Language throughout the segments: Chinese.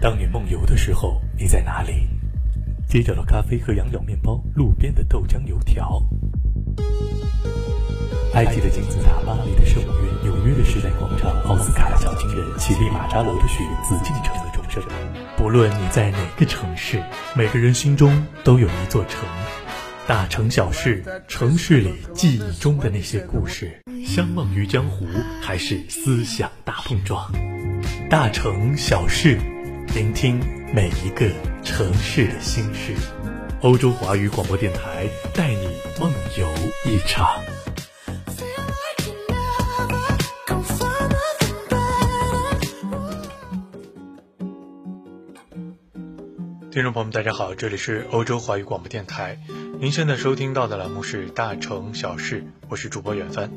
当你梦游的时候，你在哪里？街角的咖啡和羊角面包，路边的豆浆油条。埃及的金字塔，巴黎的圣母院，纽约的时代广场，奥斯卡的小金人，乞力马扎罗的雪，紫禁城的钟声。不论你在哪个城市，每个人心中都有一座城。大城小事，城市里记忆中的那些故事，相忘于江湖，还是思想大碰撞？大城小事，聆听每一个城市的心事。欧洲华语广播电台带你梦游一场。听众朋友们，大家好，这里是欧洲华语广播电台，您现在收听到的栏目是《大城小事》，我是主播远帆。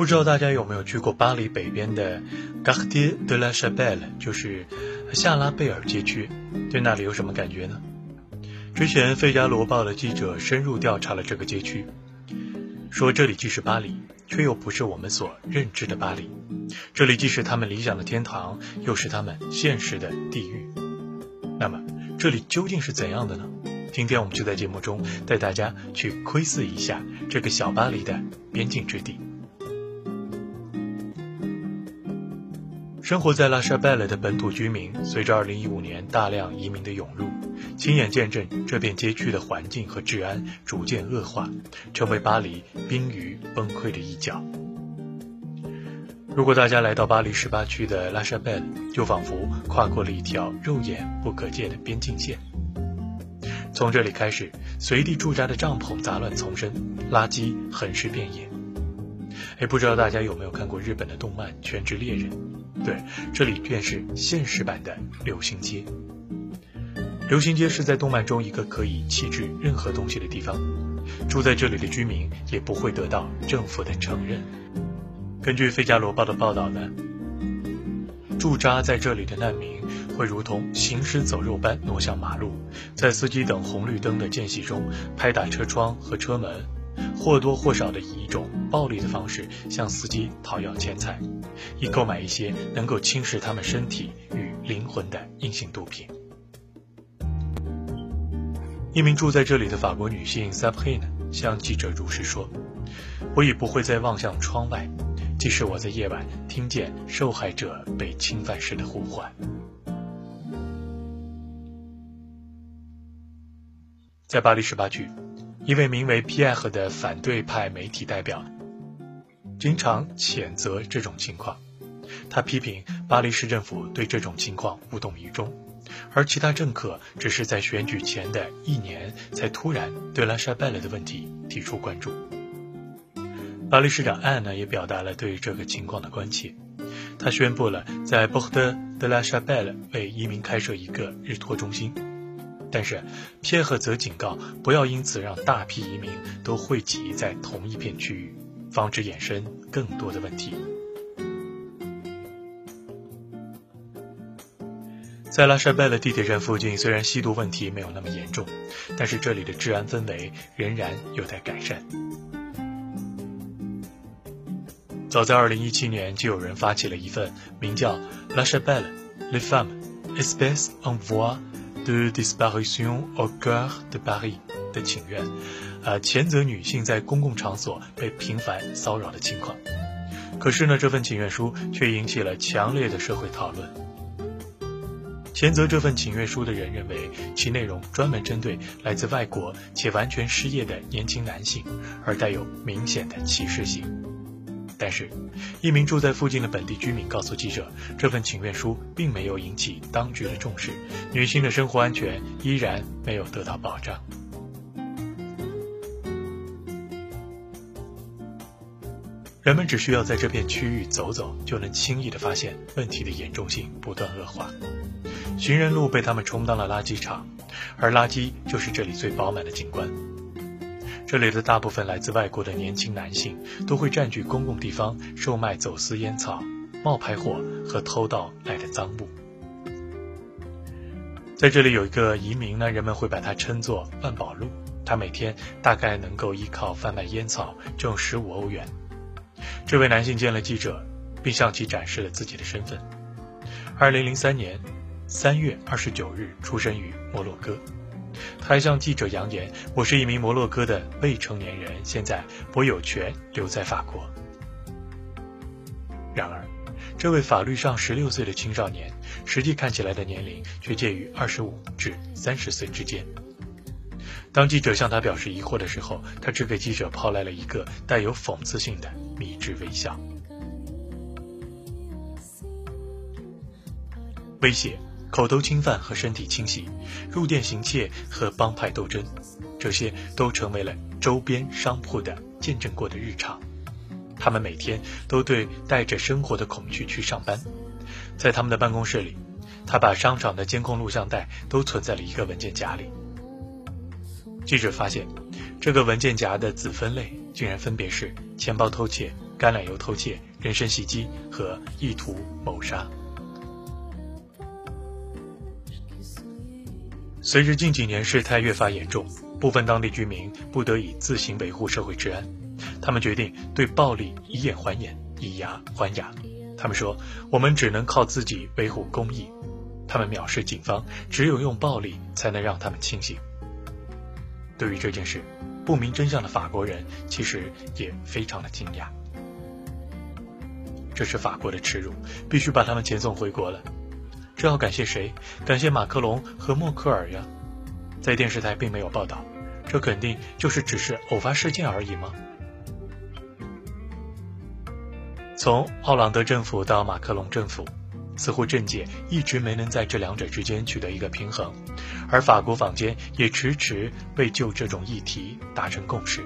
不知道大家有没有去过巴黎北边的 Quartier de la chabel 就是夏拉贝尔街区，对那里有什么感觉呢？之前《费加罗报》的记者深入调查了这个街区，说这里既是巴黎，却又不是我们所认知的巴黎，这里既是他们理想的天堂，又是他们现实的地狱。那么，这里究竟是怎样的呢？今天我们就在节目中带大家去窥视一下这个小巴黎的边境之地。生活在拉沙贝勒的本土居民，随着2015年大量移民的涌入，亲眼见证这片街区的环境和治安逐渐恶化，成为巴黎濒于崩溃的一角。如果大家来到巴黎十八区的拉沙贝勒，就仿佛跨过了一条肉眼不可见的边境线。从这里开始，随地驻扎的帐篷杂乱丛生，垃圾横尸遍野。哎，不知道大家有没有看过日本的动漫《全职猎人》？对，这里便是现实版的流行街。流行街是在动漫中一个可以弃置任何东西的地方，住在这里的居民也不会得到政府的承认。根据《费加罗报》的报道呢，驻扎在这里的难民会如同行尸走肉般挪向马路，在司机等红绿灯的间隙中拍打车窗和车门，或多或少的以一种暴力的方式向司机讨要钱财，以购买一些能够侵蚀他们身体与灵魂的硬性毒品。一名住在这里的法国女性 s a b r i n e 向记者如实说：“我已不会再望向窗外。”即使我在夜晚听见受害者被侵犯时的呼唤，在巴黎十八区，一位名为皮埃赫的反对派媒体代表经常谴责这种情况。他批评巴黎市政府对这种情况无动于衷，而其他政客只是在选举前的一年才突然对拉沙贝勒的问题提出关注。巴黎市长安呢也表达了对这个情况的关切，他宣布了在博德德拉沙贝勒为移民开设一个日托中心，但是皮赫则警告不要因此让大批移民都汇集在同一片区域，防止衍生更多的问题。在拉沙贝勒地铁站附近，虽然吸毒问题没有那么严重，但是这里的治安氛围仍然有待改善。早在2017年，就有人发起了一份名叫 “La Chapelle, les femmes, espèces en voie de disparition au cœur de Paris” 的请愿，啊，谴责女性在公共场所被频繁骚扰的情况。可是呢，这份请愿书却引起了强烈的社会讨论。谴责这份请愿书的人认为，其内容专门针对来自外国且完全失业的年轻男性，而带有明显的歧视性。但是，一名住在附近的本地居民告诉记者，这份请愿书并没有引起当局的重视，女性的生活安全依然没有得到保障。人们只需要在这片区域走走，就能轻易地发现问题的严重性不断恶化。行人路被他们充当了垃圾场，而垃圾就是这里最饱满的景观。这里的大部分来自外国的年轻男性都会占据公共地方，售卖走私烟草、冒牌货和偷盗来的赃物。在这里有一个移民呢，人们会把它称作万宝路。他每天大概能够依靠贩卖烟草挣十五欧元。这位男性见了记者，并向其展示了自己的身份。二零零三年，三月二十九日出生于摩洛哥。他还向记者扬言：“我是一名摩洛哥的未成年人，现在我有权留在法国。”然而，这位法律上十六岁的青少年，实际看起来的年龄却介于二十五至三十岁之间。当记者向他表示疑惑的时候，他只给记者抛来了一个带有讽刺性的迷之微笑。威胁、口头侵犯和身体侵袭、入店行窃和帮派斗争，这些都成为了周边商铺的见证过的日常。他们每天都对带着生活的恐惧去上班。在他们的办公室里，他把商场的监控录像带都存在了一个文件夹里。记者发现，这个文件夹的子分类竟然分别是钱包偷窃、橄榄油偷窃、人身袭击和意图谋杀。随着近几年事态越发严重，部分当地居民不得已自行维护社会治安，他们决定对暴力以眼还眼，以牙还牙。他们说：“我们只能靠自己维护公义。”他们藐视警方，只有用暴力才能让他们清醒。对于这件事，不明真相的法国人其实也非常的惊讶。这是法国的耻辱，必须把他们遣送回国了。这要感谢谁？感谢马克龙和默克尔呀。在电视台并没有报道，这肯定就是只是偶发事件而已吗？从奥朗德政府到马克龙政府。似乎政界一直没能在这两者之间取得一个平衡，而法国坊间也迟迟未就这种议题达成共识。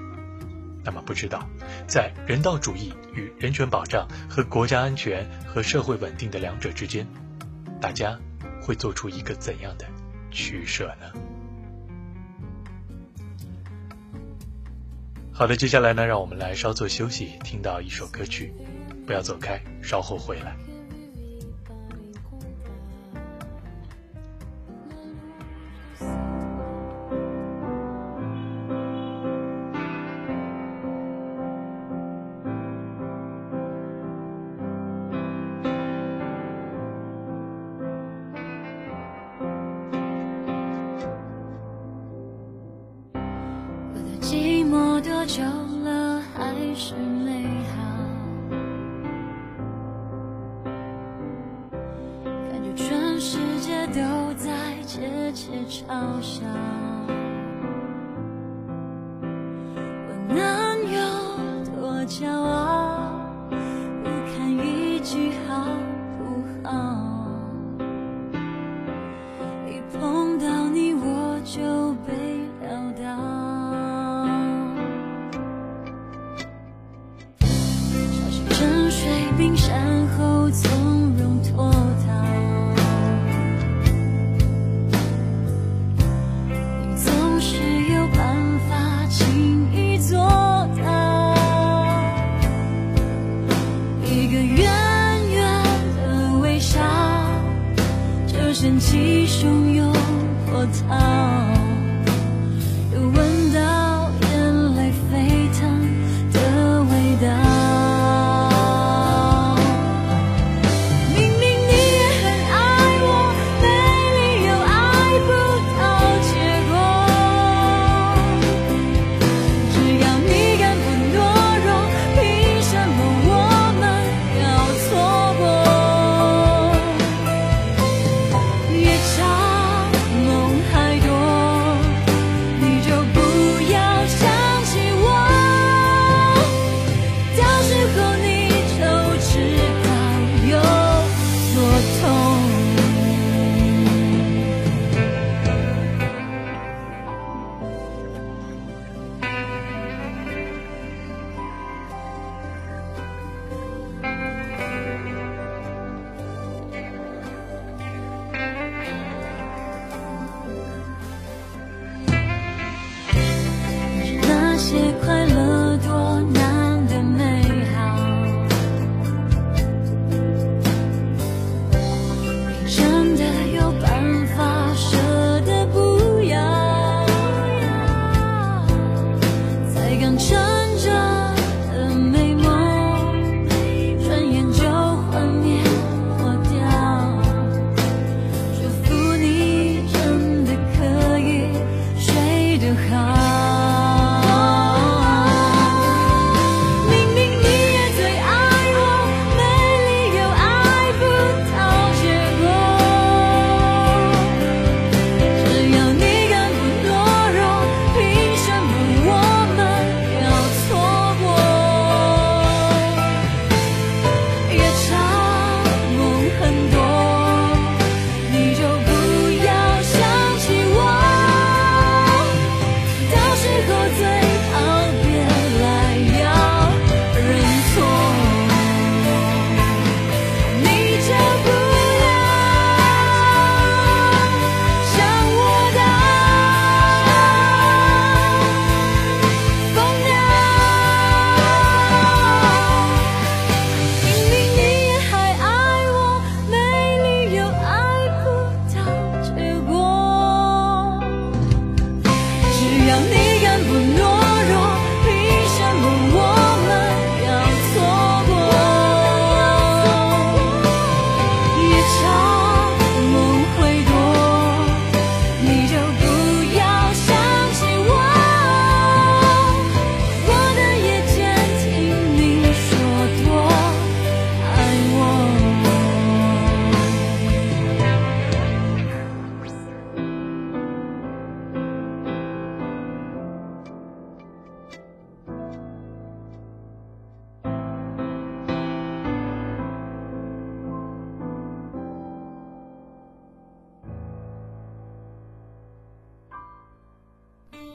那么，不知道在人道主义与人权保障和国家安全和社会稳定的两者之间，大家会做出一个怎样的取舍呢？好的，接下来呢，让我们来稍作休息，听到一首歌曲，不要走开，稍后回来。都在窃窃嘲笑，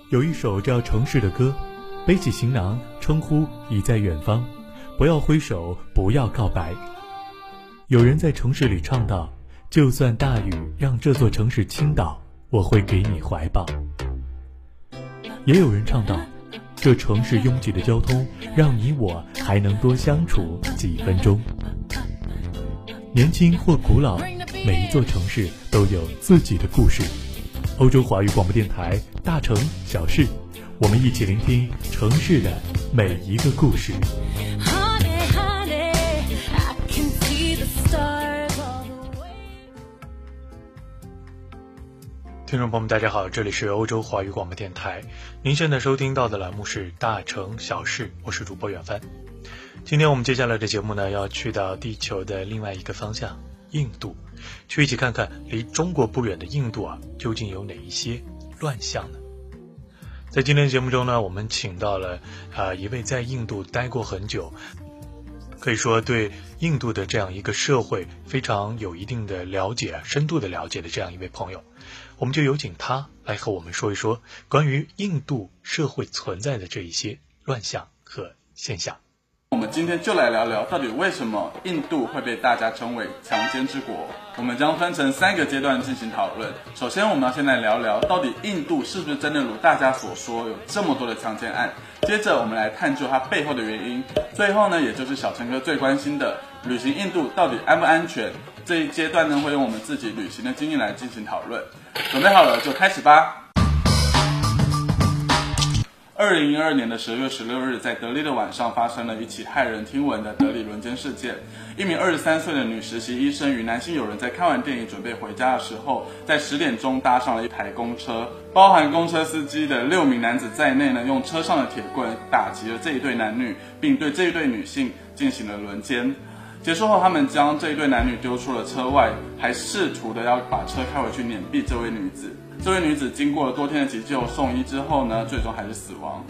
有一首叫《城市的歌》，背起行囊，称呼已在远方，不要挥手，不要告白。有人在城市里唱道：“就算大雨让这座城市倾倒，我会给你怀抱。”也有人唱道：“这城市拥挤的交通，让你我还能多相处几分钟。”年轻或古老，每一座城市都有自己的故事。欧洲华语广播电台，大城小事，我们一起聆听城市的每一个故事。听众朋友们，大家好，这里是欧洲华语广播电台，您现在收听到的栏目是《大城小事》，我是主播远帆。今天我们接下来的节目呢，要去到地球的另外一个方向——印度。去一起看看离中国不远的印度啊，究竟有哪一些乱象呢？在今天节目中呢，我们请到了啊一位在印度待过很久，可以说对印度的这样一个社会非常有一定的了解、深度的了解的这样一位朋友，我们就有请他来和我们说一说关于印度社会存在的这一些乱象和现象。我们今天就来聊聊，到底为什么印度会被大家称为强奸之国？我们将分成三个阶段进行讨论。首先，我们要先来聊聊，到底印度是不是真的如大家所说有这么多的强奸案？接着，我们来探究它背后的原因。最后呢，也就是小陈哥最关心的，旅行印度到底安不安全？这一阶段呢，会用我们自己旅行的经验来进行讨论。准备好了，就开始吧。二零一二年的十月十六日，在德里的晚上，发生了一起骇人听闻的德里轮奸事件。一名二十三岁的女实习医生与男性友人在看完电影准备回家的时候，在十点钟搭上了一台公车，包含公车司机的六名男子在内呢，用车上的铁棍打击了这一对男女，并对这一对女性进行了轮奸。结束后，他们将这一对男女丢出了车外，还试图的要把车开回去碾毙这位女子。这位女子经过了多天的急救送医之后呢，最终还是死亡。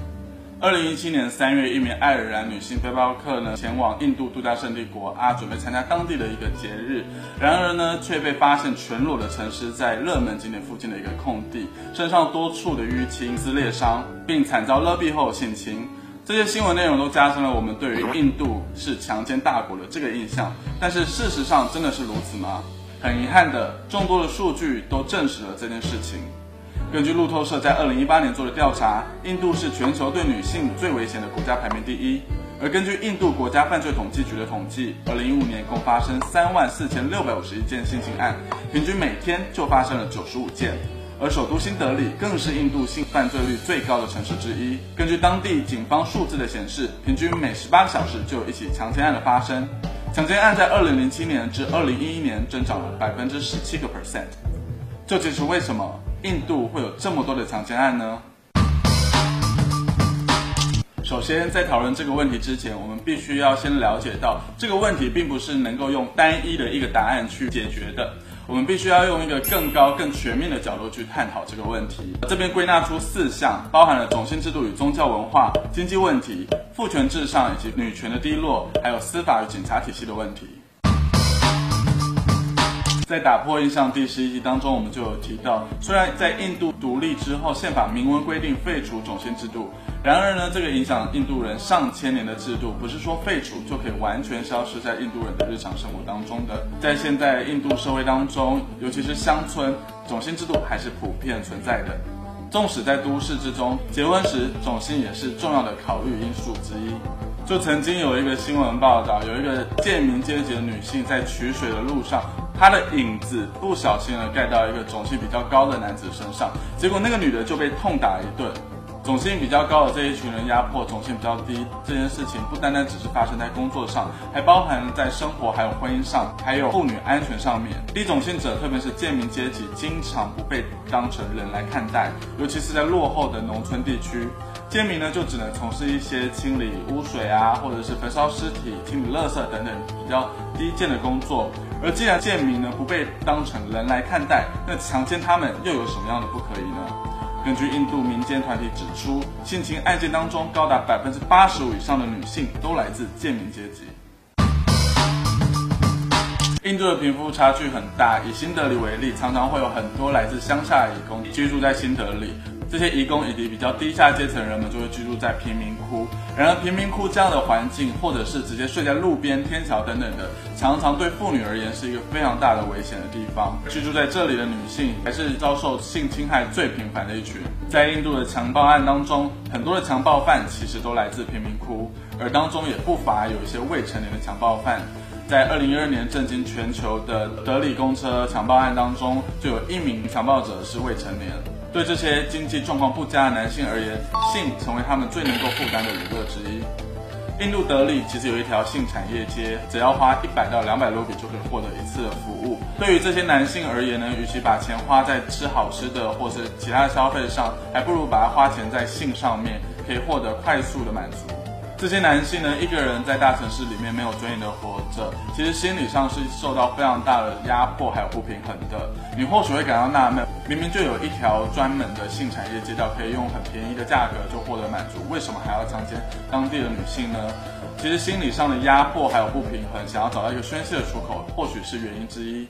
二零一七年三月，一名爱尔兰女性背包客呢前往印度度假胜地国阿，准备参加当地的一个节日，然而呢却被发现全裸的沉尸在热门景点附近的一个空地，身上多处的淤青、撕裂伤，并惨遭勒毙后性侵。这些新闻内容都加深了我们对于印度是强奸大国的这个印象，但是事实上真的是如此吗？很遗憾的，众多的数据都证实了这件事情。根据路透社在二零一八年做的调查，印度是全球对女性最危险的国家，排名第一。而根据印度国家犯罪统计局的统计，二零一五年共发生三万四千六百五十一件性侵案，平均每天就发生了九十五件。而首都新德里更是印度性犯罪率最高的城市之一。根据当地警方数字的显示，平均每十八个小时就有一起强奸案的发生。强奸案在二零零七年至二零一一年增长了百分之十七个 percent，这就是为什么印度会有这么多的强奸案呢？首先，在讨论这个问题之前，我们必须要先了解到，这个问题并不是能够用单一的一个答案去解决的。我们必须要用一个更高、更全面的角度去探讨这个问题。这边归纳出四项，包含了种姓制度与宗教文化、经济问题、父权至上以及女权的低落，还有司法与警察体系的问题。在打破印象第十一集当中，我们就有提到，虽然在印度独立之后，宪法明文规定废除种姓制度。然而呢，这个影响印度人上千年的制度，不是说废除就可以完全消失在印度人的日常生活当中的。在现在印度社会当中，尤其是乡村，种姓制度还是普遍存在的。纵使在都市之中，结婚时种姓也是重要的考虑因素之一。就曾经有一个新闻报道，有一个贱民阶级的女性在取水的路上，他的影子不小心的盖到一个种气比较高的男子身上，结果那个女的就被痛打一顿。种性比较高的这一群人压迫种性比较低这件事情，不单单只是发生在工作上，还包含在生活、还有婚姻上，还有妇女安全上面。低种姓者，特别是贱民阶级，经常不被当成人来看待，尤其是在落后的农村地区，贱民呢就只能从事一些清理污水啊，或者是焚烧尸体、清理垃圾等等比较低贱的工作。而既然贱民呢不被当成人来看待，那强奸他们又有什么样的不可以呢？根据印度民间团体指出，性侵案件当中，高达百分之八十五以上的女性都来自贱民阶级。印度的贫富差距很大，以新德里为例，常常会有很多来自乡下的移工居住在新德里。这些移工以及比较低下阶层人们就会居住在贫民窟。然而，贫民窟这样的环境，或者是直接睡在路边、天桥等等的，常常对妇女而言是一个非常大的危险的地方。居住在这里的女性，还是遭受性侵害最频繁的一群。在印度的强暴案当中，很多的强暴犯其实都来自贫民窟，而当中也不乏有一些未成年的强暴犯。在二零一二年震惊全球的德里公车强暴案当中，就有一名强暴者是未成年。对这些经济状况不佳的男性而言，性成为他们最能够负担的娱乐之一。印度德里其实有一条性产业街，只要花一百到两百卢比就可以获得一次的服务。对于这些男性而言呢，与其把钱花在吃好吃的或是其他消费上，还不如把它花钱在性上面，可以获得快速的满足。这些男性呢，一个人在大城市里面没有尊严的活着，其实心理上是受到非常大的压迫，还有不平衡的。你或许会感到纳闷，明明就有一条专门的性产业街道，可以用很便宜的价格就获得满足，为什么还要强奸当地的女性呢？其实心理上的压迫还有不平衡，想要找到一个宣泄的出口，或许是原因之一。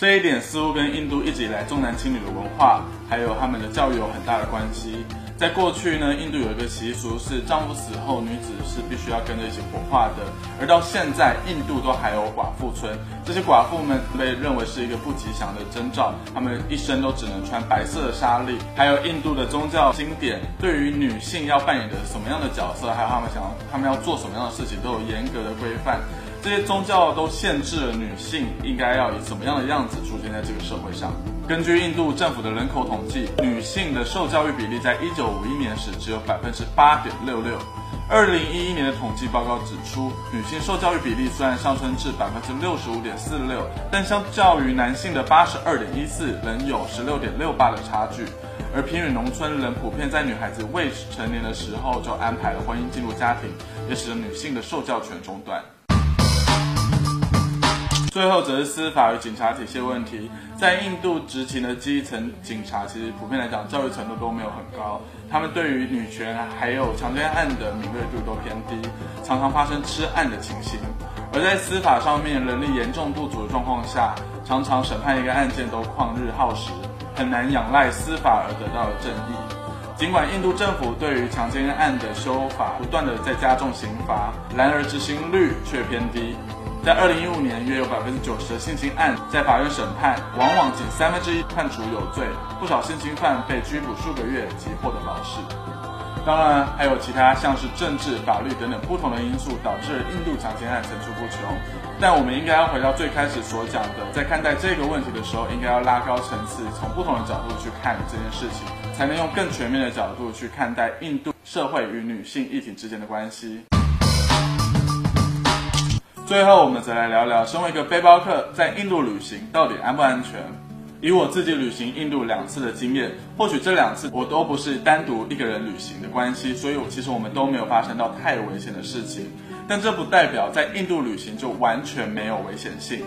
这一点似乎跟印度一直以来重男轻女的文化，还有他们的教育有很大的关系。在过去呢，印度有一个习俗是丈夫死后，女子是必须要跟着一起火化的。而到现在，印度都还有寡妇村，这些寡妇们被认为是一个不吉祥的征兆，她们一生都只能穿白色的纱丽。还有印度的宗教经典，对于女性要扮演的什么样的角色，还有她们想要她们要做什么样的事情，都有严格的规范。这些宗教都限制了女性应该要以怎么样的样子出现在这个社会上。根据印度政府的人口统计，女性的受教育比例在一九五一年时只有百分之八点六六。二零一一年的统计报告指出，女性受教育比例虽然上升至百分之六十五点四六，但相较于男性的八十二点一四，仍有十六点六八的差距。而偏远农村人普遍在女孩子未成年的时候就安排了婚姻进入家庭，也使得女性的受教权中断。最后则是司法与警察体系问题，在印度执勤的基层警察，其实普遍来讲教育程度都没有很高，他们对于女权还有强奸案的敏锐度都偏低，常常发生吃案的情形。而在司法上面人力严重不足的状况下，常常审判一个案件都旷日耗时，很难仰赖司法而得到的正义。尽管印度政府对于强奸案的修法不断的在加重刑罚，然而执行率却偏低。在二零一五年，约有百分之九十的性侵案在法院审判，往往仅三分之一判处有罪，不少性侵犯被拘捕数个月即获得保释。当然，还有其他像是政治、法律等等不同的因素，导致印度强奸案层出不穷。但我们应该要回到最开始所讲的，在看待这个问题的时候，应该要拉高层次，从不同的角度去看这件事情，才能用更全面的角度去看待印度社会与女性议题之间的关系。最后，我们再来聊聊，身为一个背包客，在印度旅行到底安不安全？以我自己旅行印度两次的经验，或许这两次我都不是单独一个人旅行的关系，所以我其实我们都没有发生到太危险的事情。但这不代表在印度旅行就完全没有危险性。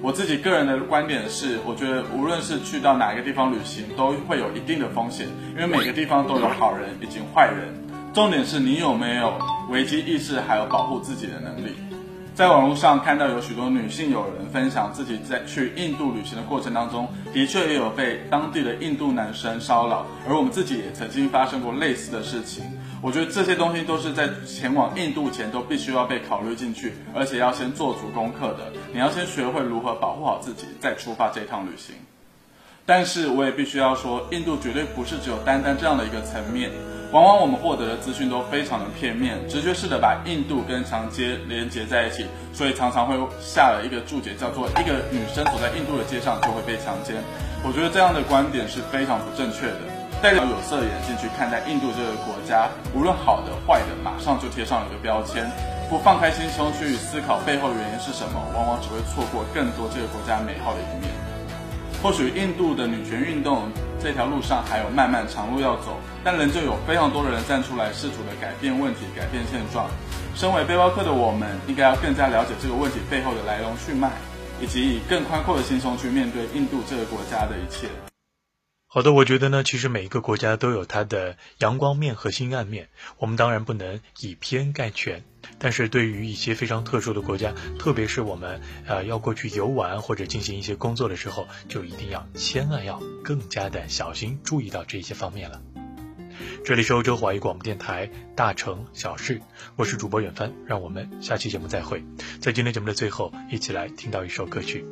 我自己个人的观点是，我觉得无论是去到哪一个地方旅行，都会有一定的风险，因为每个地方都有好人以及坏人。重点是你有没有危机意识，还有保护自己的能力。在网络上看到有许多女性友人分享自己在去印度旅行的过程当中，的确也有被当地的印度男生骚扰，而我们自己也曾经发生过类似的事情。我觉得这些东西都是在前往印度前都必须要被考虑进去，而且要先做足功课的。你要先学会如何保护好自己，再出发这趟旅行。但是我也必须要说，印度绝对不是只有单单这样的一个层面。往往我们获得的资讯都非常的片面，直觉式的把印度跟强奸连接在一起，所以常常会下了一个注解，叫做一个女生走在印度的街上就会被强奸。我觉得这样的观点是非常不正确的。戴着有色眼镜去看待印度这个国家，无论好的坏的，马上就贴上一个标签，不放开心胸去思考背后原因是什么，往往只会错过更多这个国家美好的一面。或许印度的女权运动。这条路上还有漫漫长路要走，但仍旧有非常多的人站出来，试图的改变问题、改变现状。身为背包客的我们，应该要更加了解这个问题背后的来龙去脉，以及以更宽阔的心胸去面对印度这个国家的一切。好的，我觉得呢，其实每一个国家都有它的阳光面和阴暗面，我们当然不能以偏概全。但是对于一些非常特殊的国家，特别是我们呃要过去游玩或者进行一些工作的时候，就一定要千万要更加的小心，注意到这些方面了。这里是欧洲华语广播电台《大城小事》，我是主播远帆，让我们下期节目再会。在今天节目的最后，一起来听到一首歌曲。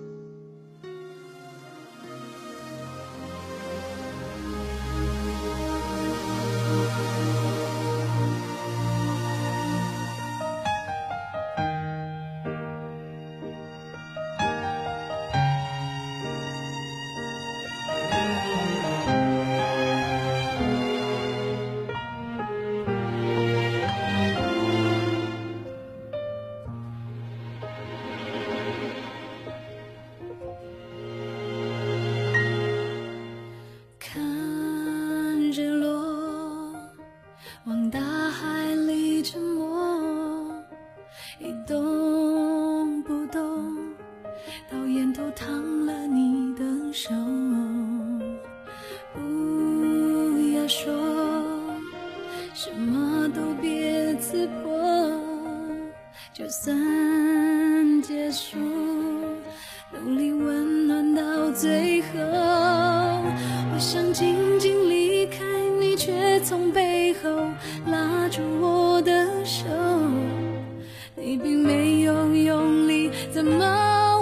有用力，怎么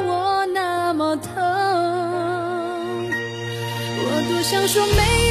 我那么痛？我多想说没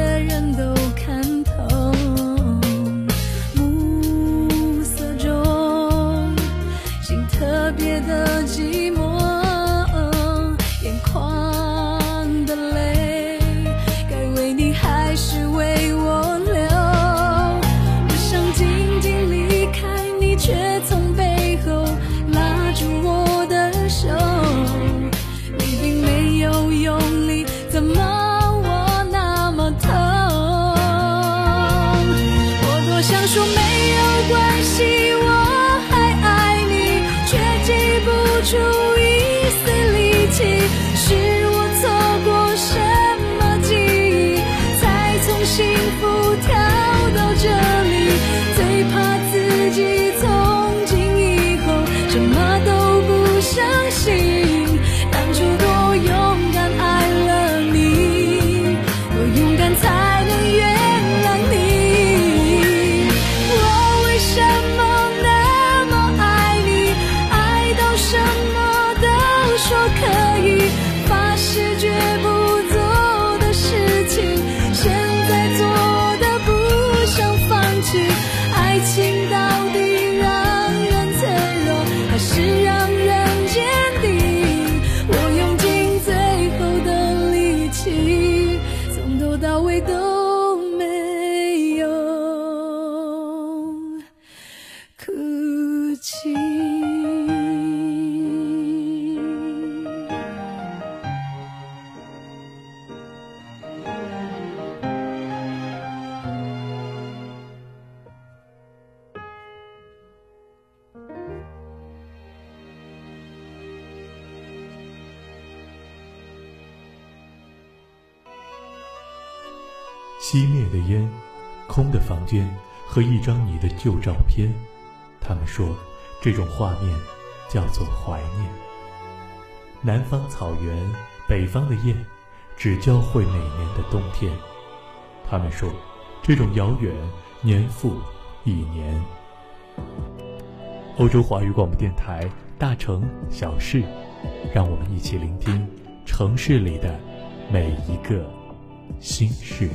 的人都。熄灭的烟，空的房间和一张你的旧照片。他们说，这种画面叫做怀念。南方草原，北方的雁，只交汇每年的冬天。他们说，这种遥远，年复一年。欧洲华语广播电台，大城小事，让我们一起聆听城市里的每一个心事。